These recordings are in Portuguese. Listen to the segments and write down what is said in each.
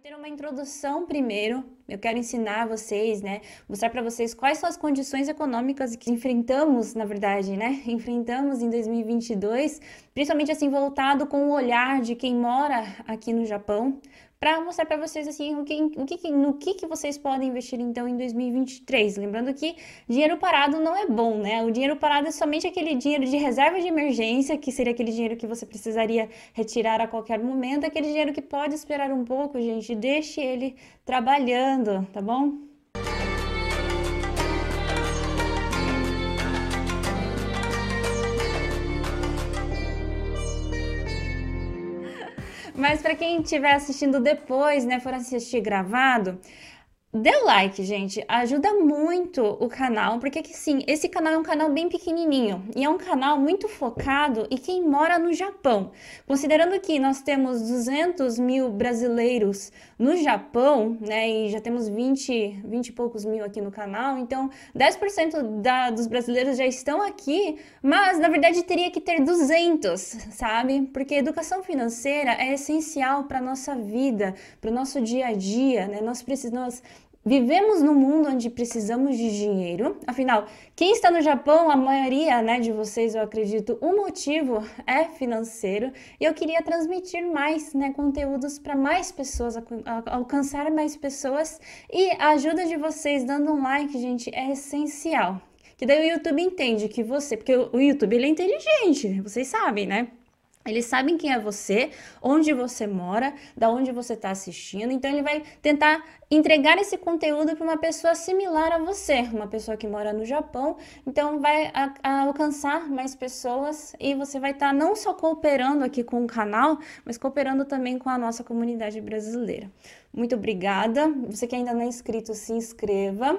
ter uma introdução primeiro. Eu quero ensinar vocês, né? Mostrar para vocês quais são as condições econômicas que enfrentamos, na verdade, né? Enfrentamos em 2022, principalmente assim voltado com o olhar de quem mora aqui no Japão, para mostrar para vocês assim o que, o que, no que, que vocês podem investir então em 2023. Lembrando que dinheiro parado não é bom, né? O dinheiro parado é somente aquele dinheiro de reserva de emergência, que seria aquele dinheiro que você precisaria retirar a qualquer momento, aquele dinheiro que pode esperar um pouco, gente. Deixe ele trabalhando, tá bom? Mas para quem estiver assistindo depois, né, for assistir gravado, Dê o like, gente, ajuda muito o canal, porque que sim, esse canal é um canal bem pequenininho e é um canal muito focado em quem mora no Japão. Considerando que nós temos 200 mil brasileiros no Japão, né, e já temos 20, 20 e poucos mil aqui no canal, então 10% da, dos brasileiros já estão aqui, mas na verdade teria que ter 200, sabe? Porque educação financeira é essencial para nossa vida, para o nosso dia a dia, né? Nós precisamos Vivemos num mundo onde precisamos de dinheiro. Afinal, quem está no Japão, a maioria né, de vocês, eu acredito, o motivo é financeiro. E eu queria transmitir mais né, conteúdos para mais pessoas, alcançar mais pessoas. E a ajuda de vocês dando um like, gente, é essencial. Que daí o YouTube entende que você, porque o YouTube ele é inteligente, vocês sabem, né? Eles sabem quem é você, onde você mora, da onde você está assistindo. Então ele vai tentar entregar esse conteúdo para uma pessoa similar a você, uma pessoa que mora no Japão. Então vai a, a alcançar mais pessoas e você vai estar tá não só cooperando aqui com o canal, mas cooperando também com a nossa comunidade brasileira. Muito obrigada. Você que ainda não é inscrito, se inscreva.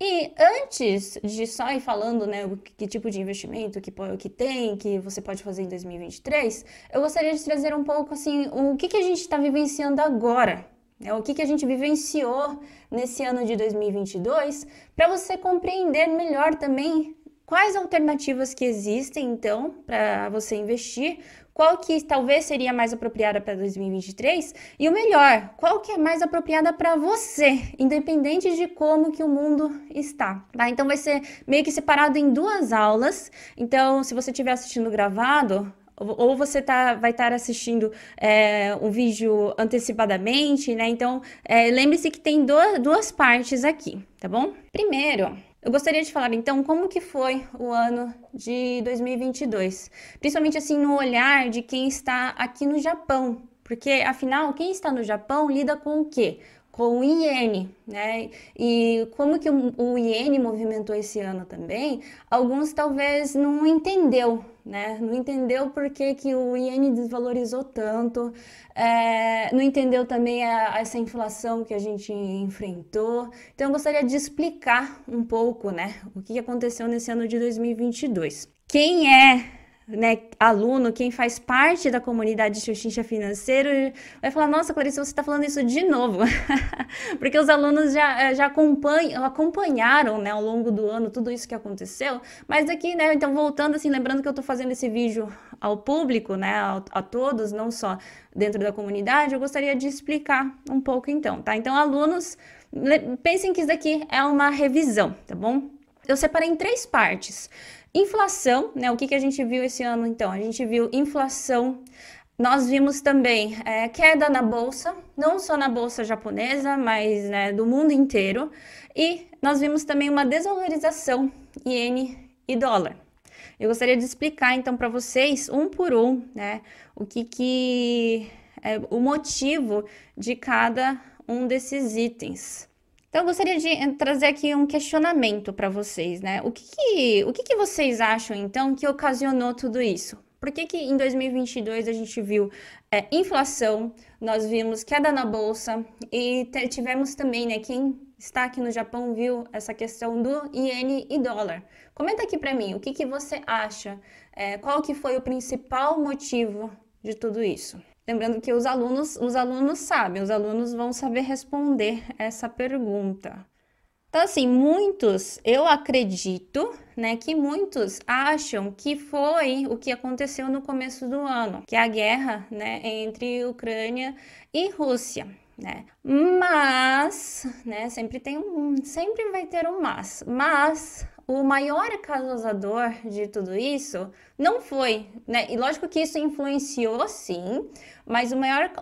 E antes de só ir falando, né, que tipo de investimento que, que tem, que você pode fazer em 2023, eu gostaria de trazer um pouco assim, o que, que a gente está vivenciando agora, né, o que, que a gente vivenciou nesse ano de 2022, para você compreender melhor também quais alternativas que existem, então, para você investir, qual que talvez seria mais apropriada para 2023 e o melhor, qual que é mais apropriada para você, independente de como que o mundo está, tá? Então vai ser meio que separado em duas aulas. Então, se você estiver assistindo gravado, ou você tá, vai estar assistindo é, um vídeo antecipadamente, né? Então, é, lembre-se que tem duas, duas partes aqui, tá bom? Primeiro, eu gostaria de falar então como que foi o ano de 2022, principalmente assim no olhar de quem está aqui no Japão, porque afinal quem está no Japão lida com o quê? Com o iene, né? E como que o iene movimentou esse ano também, alguns talvez não entendeu né? Não entendeu por que, que o iene desvalorizou tanto, é, não entendeu também a, essa inflação que a gente enfrentou. Então, eu gostaria de explicar um pouco, né, o que aconteceu nesse ano de 2022. Quem é né, aluno, quem faz parte da comunidade Xuxincha Financeiro, vai falar: Nossa, Clarice, você está falando isso de novo. Porque os alunos já, eh, já acompanham, acompanharam né, ao longo do ano tudo isso que aconteceu. Mas aqui, né, então voltando assim, lembrando que eu estou fazendo esse vídeo ao público, né, a, a todos, não só dentro da comunidade, eu gostaria de explicar um pouco então, tá? Então, alunos, pensem que isso daqui é uma revisão, tá bom? Eu separei em três partes. Inflação, né? O que, que a gente viu esse ano então? A gente viu inflação. Nós vimos também é, queda na bolsa, não só na bolsa japonesa, mas né, do mundo inteiro. E nós vimos também uma desvalorização iene e dólar. Eu gostaria de explicar então para vocês um por um, né, o que que é o motivo de cada um desses itens. Então, eu gostaria de trazer aqui um questionamento para vocês, né? O, que, que o que, que, vocês acham, então, que ocasionou tudo isso? Por que, que em 2022 a gente viu é, inflação, nós vimos queda na bolsa e tivemos também, né, quem está aqui no Japão viu essa questão do iene e dólar. Comenta aqui para mim, o que, que você acha? É, qual que foi o principal motivo de tudo isso? Lembrando que os alunos, os alunos sabem, os alunos vão saber responder essa pergunta. Então, assim, muitos, eu acredito, né, que muitos acham que foi o que aconteceu no começo do ano, que é a guerra, né, entre Ucrânia e Rússia. né? Mas, né, sempre tem um, sempre vai ter um mas. Mas o maior causador de tudo isso não foi, né? E lógico que isso influenciou sim, mas o maior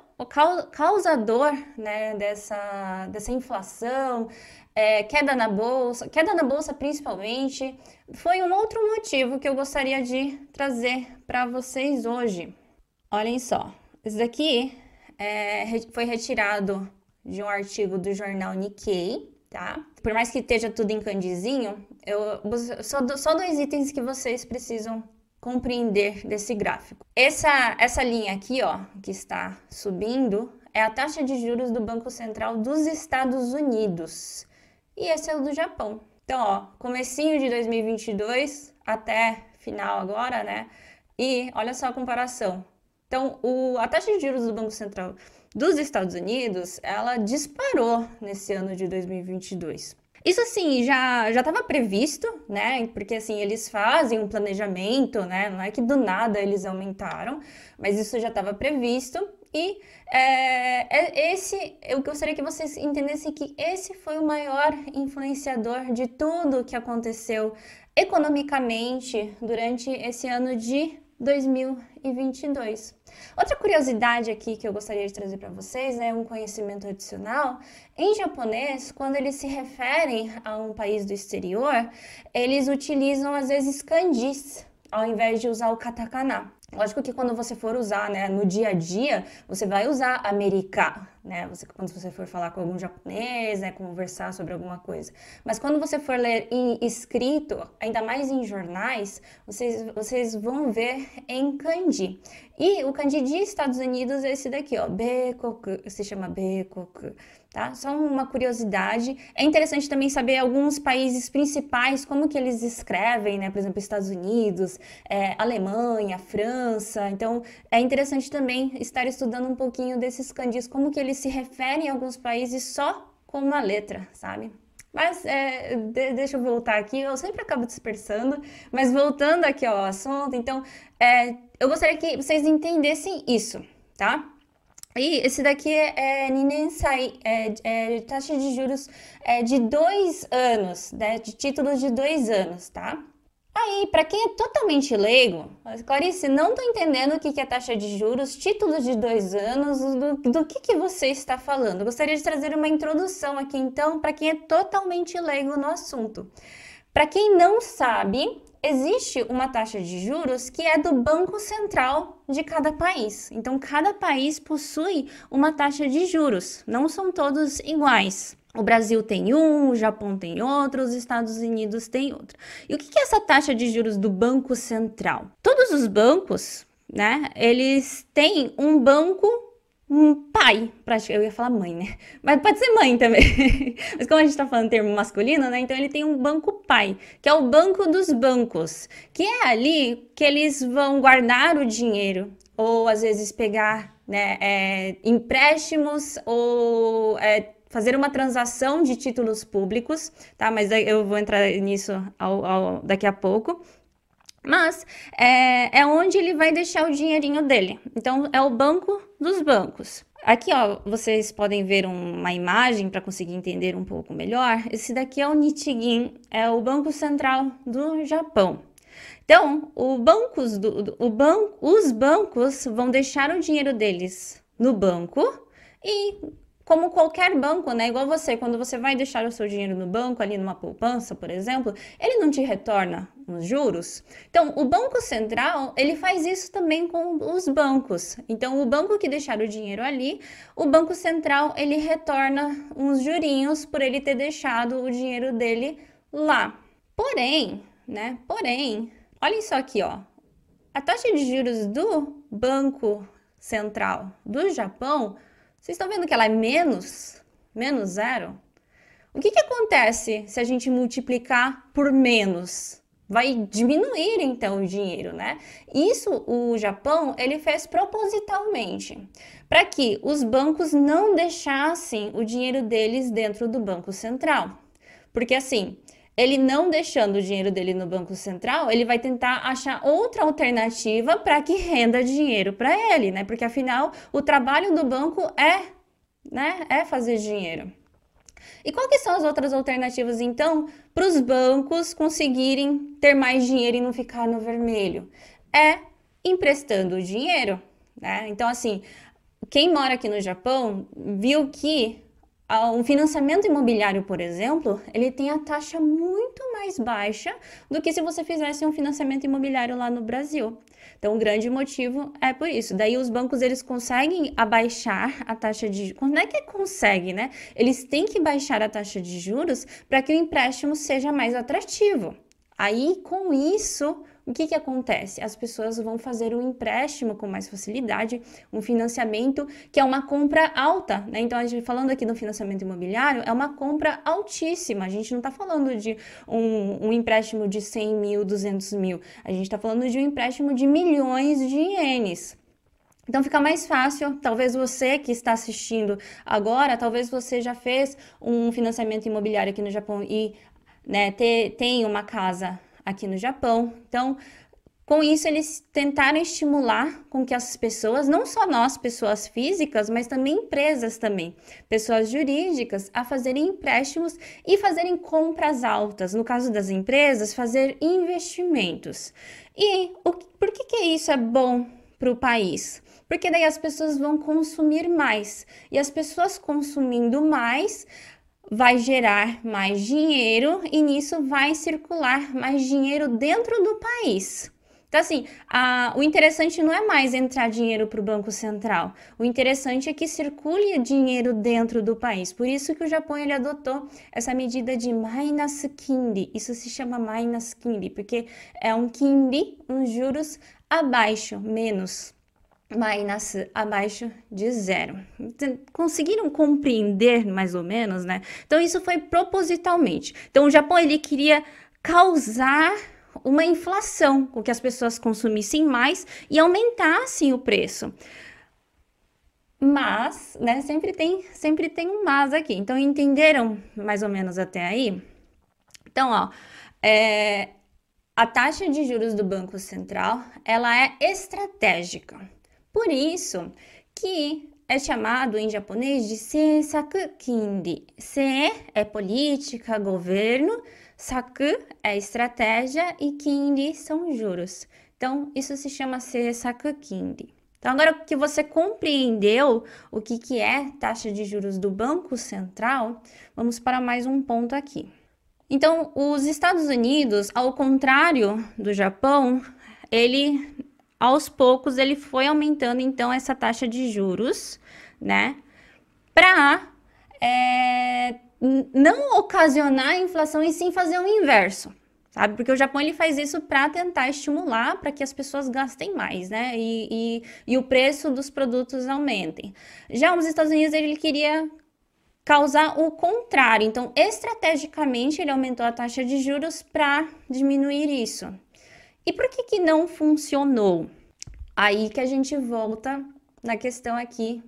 causador, né, dessa, dessa inflação, é, queda na bolsa, queda na bolsa principalmente, foi um outro motivo que eu gostaria de trazer para vocês hoje. Olhem só, isso daqui é, foi retirado de um artigo do jornal Nikkei, tá? Por mais que esteja tudo em candizinho, eu, só, só dois itens que vocês precisam compreender desse gráfico. Essa, essa linha aqui, ó, que está subindo, é a taxa de juros do Banco Central dos Estados Unidos. E esse é o do Japão. Então, ó, comecinho de 2022 até final agora, né? E olha só a comparação. Então, o, a taxa de juros do Banco Central dos Estados Unidos, ela disparou nesse ano de 2022. Isso assim já já estava previsto, né? Porque assim eles fazem um planejamento, né? Não é que do nada eles aumentaram, mas isso já estava previsto. E é, é, esse, eu gostaria que vocês entendessem que esse foi o maior influenciador de tudo que aconteceu economicamente durante esse ano de 2022. Outra curiosidade aqui que eu gostaria de trazer para vocês, né, um conhecimento adicional, em japonês, quando eles se referem a um país do exterior, eles utilizam às vezes kanjis ao invés de usar o katakana. Lógico que quando você for usar, né, no dia a dia, você vai usar americano, né? Você, quando você for falar com algum japonês, né, conversar sobre alguma coisa. Mas quando você for ler em escrito, ainda mais em jornais, vocês, vocês vão ver em kanji. E o kanji de Estados Unidos é esse daqui, ó, bekoku, se chama bekoku, tá? Só uma curiosidade. É interessante também saber alguns países principais, como que eles escrevem, né? Por exemplo, Estados Unidos, é, Alemanha, França. Então, é interessante também estar estudando um pouquinho desses kanjis, como que eles se referem a alguns países só com uma letra, sabe? Mas é, de, deixa eu voltar aqui, eu sempre acabo dispersando, mas voltando aqui ao assunto, então é, eu gostaria que vocês entendessem isso, tá? E esse daqui é, é Ninensai, é, é taxa de juros é, de dois anos, né? De títulos de dois anos, tá? Aí, para quem é totalmente leigo, Clarice, não estou entendendo o que é taxa de juros, títulos de dois anos, do, do que, que você está falando. gostaria de trazer uma introdução aqui, então, para quem é totalmente leigo no assunto. Para quem não sabe, existe uma taxa de juros que é do Banco Central de cada país. Então, cada país possui uma taxa de juros, não são todos iguais. O Brasil tem um, o Japão tem outro, os Estados Unidos tem outro. E o que é essa taxa de juros do Banco Central? Todos os bancos, né, eles têm um banco um pai, eu ia falar mãe, né? Mas pode ser mãe também. Mas como a gente tá falando termo masculino, né? Então ele tem um banco pai, que é o banco dos bancos, que é ali que eles vão guardar o dinheiro, ou às vezes pegar né, é, empréstimos, ou é, fazer uma transação de títulos públicos, tá? Mas eu vou entrar nisso ao, ao, daqui a pouco. Mas é, é onde ele vai deixar o dinheirinho dele. Então, é o banco dos bancos. Aqui, ó, vocês podem ver uma imagem para conseguir entender um pouco melhor. Esse daqui é o Nichigen, é o Banco Central do Japão. Então, bancos do, do, o ban os bancos vão deixar o dinheiro deles no banco e como qualquer banco, né? Igual você, quando você vai deixar o seu dinheiro no banco, ali numa poupança, por exemplo, ele não te retorna os juros. Então, o Banco Central, ele faz isso também com os bancos. Então, o banco que deixar o dinheiro ali, o Banco Central, ele retorna uns jurinhos por ele ter deixado o dinheiro dele lá. Porém, né? Porém, olhem só aqui, ó. A taxa de juros do Banco Central do Japão vocês estão vendo que ela é menos? Menos zero? O que, que acontece se a gente multiplicar por menos? Vai diminuir então o dinheiro, né? Isso o Japão ele fez propositalmente para que os bancos não deixassem o dinheiro deles dentro do Banco Central. Porque assim, ele não deixando o dinheiro dele no Banco Central, ele vai tentar achar outra alternativa para que renda dinheiro para ele, né? Porque afinal, o trabalho do banco é né? É fazer dinheiro. E quais são as outras alternativas, então, para os bancos conseguirem ter mais dinheiro e não ficar no vermelho? É emprestando dinheiro, né? Então, assim, quem mora aqui no Japão viu que um financiamento imobiliário, por exemplo, ele tem a taxa muito mais baixa do que se você fizesse um financiamento imobiliário lá no Brasil. Então, o grande motivo é por isso. Daí, os bancos eles conseguem abaixar a taxa de Como é que consegue, né? Eles têm que baixar a taxa de juros para que o empréstimo seja mais atrativo. Aí, com isso, o que, que acontece? As pessoas vão fazer um empréstimo com mais facilidade, um financiamento que é uma compra alta, né? Então, a gente falando aqui do financiamento imobiliário, é uma compra altíssima. A gente não está falando de um, um, empréstimo de 100 mil, 200 mil. A gente está falando de um empréstimo de milhões de ienes. Então fica mais fácil, talvez você que está assistindo agora, talvez você já fez um financiamento imobiliário aqui no Japão e né, tem uma casa aqui no Japão. Então, com isso, eles tentaram estimular com que as pessoas, não só nós, pessoas físicas, mas também empresas também, pessoas jurídicas, a fazerem empréstimos e fazerem compras altas. No caso das empresas, fazer investimentos. E o, por que, que isso é bom para o país? Porque daí as pessoas vão consumir mais. E as pessoas consumindo mais, vai gerar mais dinheiro e nisso vai circular mais dinheiro dentro do país. Então, assim, a, o interessante não é mais entrar dinheiro para o Banco Central. O interessante é que circule dinheiro dentro do país. Por isso que o Japão ele adotou essa medida de minus kindi. Isso se chama minus kindi, porque é um kindi, uns juros abaixo, menos minus abaixo de zero. Conseguiram compreender mais ou menos, né? Então isso foi propositalmente. Então o Japão ele queria causar uma inflação, com que as pessoas consumissem mais e aumentassem o preço. Mas, né, sempre tem, sempre tem um mas aqui. Então entenderam mais ou menos até aí? Então, ó, é, a taxa de juros do Banco Central, ela é estratégica. Por isso que é chamado em japonês de seisaku kindi. Se é política, governo, saku é estratégia e kindi são juros. Então, isso se chama seisaku kindi. Então, agora que você compreendeu o que, que é taxa de juros do Banco Central, vamos para mais um ponto aqui. Então, os Estados Unidos, ao contrário do Japão, ele aos poucos ele foi aumentando então essa taxa de juros, né? Para é, não ocasionar a inflação e sim fazer o inverso, sabe? Porque o Japão ele faz isso para tentar estimular para que as pessoas gastem mais, né? E, e, e, o preço dos produtos aumentem. Já os Estados Unidos ele queria causar o contrário, então estrategicamente ele aumentou a taxa de juros para diminuir isso, e por que que não funcionou? Aí que a gente volta na questão aqui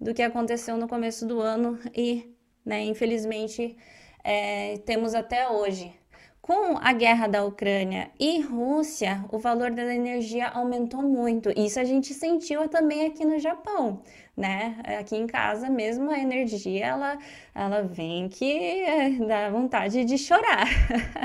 do que aconteceu no começo do ano e, né, infelizmente, é, temos até hoje. Com a guerra da Ucrânia e Rússia, o valor da energia aumentou muito. Isso a gente sentiu também aqui no Japão, né? Aqui em casa mesmo a energia ela, ela vem que é, dá vontade de chorar.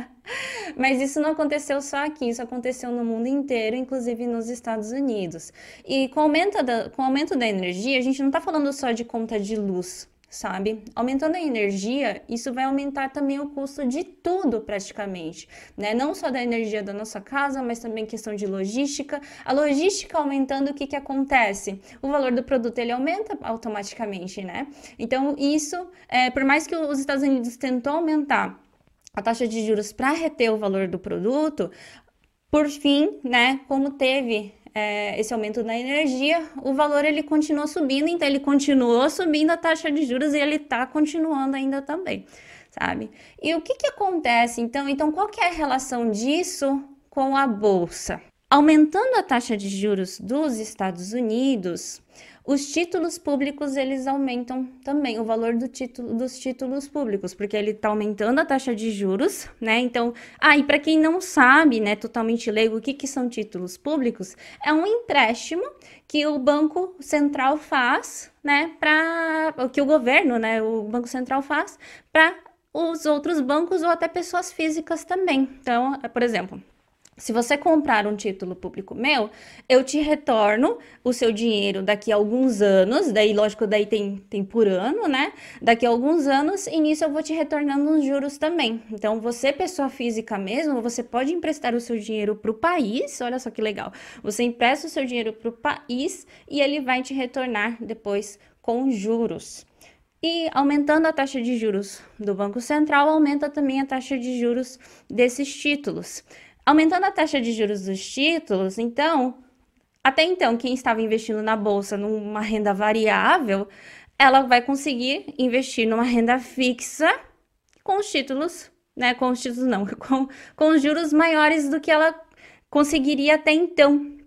Mas isso não aconteceu só aqui, isso aconteceu no mundo inteiro, inclusive nos Estados Unidos. E com o aumento da, com o aumento da energia, a gente não está falando só de conta de luz, sabe? Aumentando a energia, isso vai aumentar também o custo de tudo praticamente, né? Não só da energia da nossa casa, mas também questão de logística. A logística aumentando, o que que acontece? O valor do produto ele aumenta automaticamente, né? Então isso, é, por mais que os Estados Unidos tentou aumentar a taxa de juros para reter o valor do produto, por fim, né, como teve é, esse aumento na energia, o valor ele continuou subindo, então ele continuou subindo a taxa de juros e ele está continuando ainda também, sabe? E o que que acontece então? Então, qual que é a relação disso com a bolsa? Aumentando a taxa de juros dos Estados Unidos, os títulos públicos eles aumentam também o valor do título, dos títulos públicos, porque ele está aumentando a taxa de juros, né? Então, ah, para quem não sabe, né, totalmente leigo, o que, que são títulos públicos? É um empréstimo que o Banco Central faz, né, para o que o governo, né, o Banco Central faz para os outros bancos ou até pessoas físicas também. Então, por exemplo, se você comprar um título público meu, eu te retorno o seu dinheiro daqui a alguns anos, daí, lógico, daí tem, tem por ano, né? Daqui a alguns anos, e nisso eu vou te retornando os juros também. Então, você, pessoa física mesmo, você pode emprestar o seu dinheiro para o país, olha só que legal. Você empresta o seu dinheiro para o país e ele vai te retornar depois com juros. E aumentando a taxa de juros do Banco Central, aumenta também a taxa de juros desses títulos. Aumentando a taxa de juros dos títulos, então, até então, quem estava investindo na bolsa numa renda variável, ela vai conseguir investir numa renda fixa com os títulos, né? Com os títulos não, com, com os juros maiores do que ela conseguiria até então.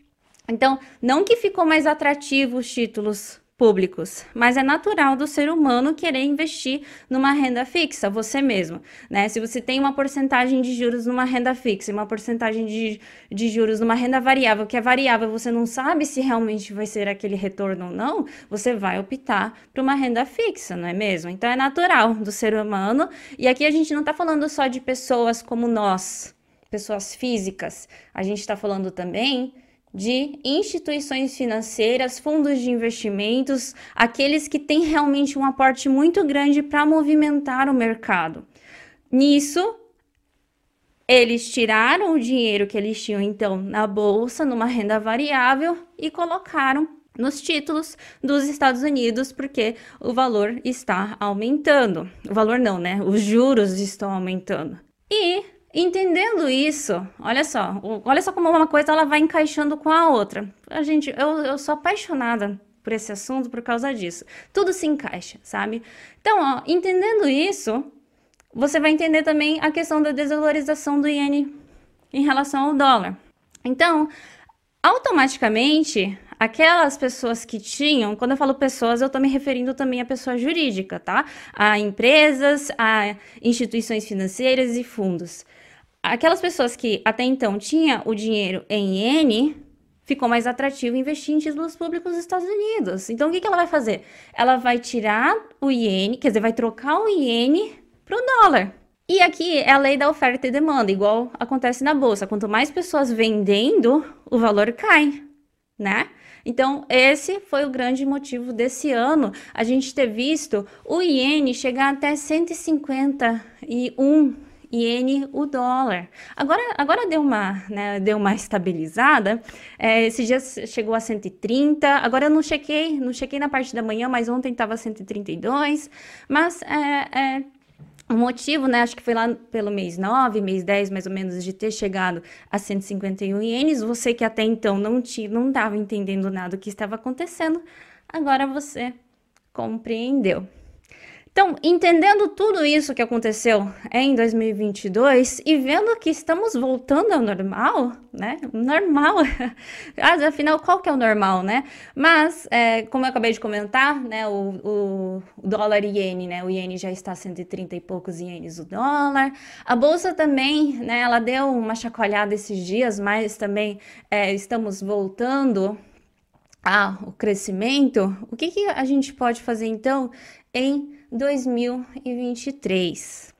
Então, não que ficou mais atrativo os títulos públicos, mas é natural do ser humano querer investir numa renda fixa, você mesmo, né? Se você tem uma porcentagem de juros numa renda fixa e uma porcentagem de, de juros numa renda variável, que é variável, você não sabe se realmente vai ser aquele retorno ou não, você vai optar por uma renda fixa, não é mesmo? Então é natural do ser humano, e aqui a gente não está falando só de pessoas como nós, pessoas físicas, a gente está falando também de instituições financeiras, fundos de investimentos, aqueles que têm realmente um aporte muito grande para movimentar o mercado. Nisso, eles tiraram o dinheiro que eles tinham então na bolsa, numa renda variável e colocaram nos títulos dos Estados Unidos, porque o valor está aumentando. O valor não, né? Os juros estão aumentando. E Entendendo isso, olha só, olha só como uma coisa ela vai encaixando com a outra. A gente, eu, eu sou apaixonada por esse assunto por causa disso. Tudo se encaixa, sabe? Então, ó, entendendo isso, você vai entender também a questão da desvalorização do iene em relação ao dólar. Então, automaticamente, aquelas pessoas que tinham, quando eu falo pessoas, eu estou me referindo também a pessoa jurídica, tá? A empresas, a instituições financeiras e fundos aquelas pessoas que até então tinham o dinheiro em iene, ficou mais atrativo investir em títulos públicos dos Estados Unidos. Então, o que, que ela vai fazer? Ela vai tirar o iene, quer dizer, vai trocar o iene para o dólar. E aqui é a lei da oferta e demanda, igual acontece na bolsa. Quanto mais pessoas vendendo, o valor cai, né? Então, esse foi o grande motivo desse ano a gente ter visto o iene chegar até 151 iene o dólar. Agora, agora deu uma, né, deu uma estabilizada. É, dias chegou a 130. Agora eu não chequei, não chequei na parte da manhã, mas ontem estava 132. Mas é, é, o motivo, né, acho que foi lá pelo mês 9, mês 10, mais ou menos, de ter chegado a 151 ienes. Você que até então não tinha, não estava entendendo nada do que estava acontecendo, agora você compreendeu. Então, entendendo tudo isso que aconteceu em 2022 e vendo que estamos voltando ao normal, né? Normal. Afinal, qual que é o normal, né? Mas, é, como eu acabei de comentar, né? O, o dólar iene, né? O iene já está a 130 e poucos ienes o dólar. A bolsa também, né? Ela deu uma chacoalhada esses dias, mas também é, estamos voltando ao crescimento. O que, que a gente pode fazer então em 2023.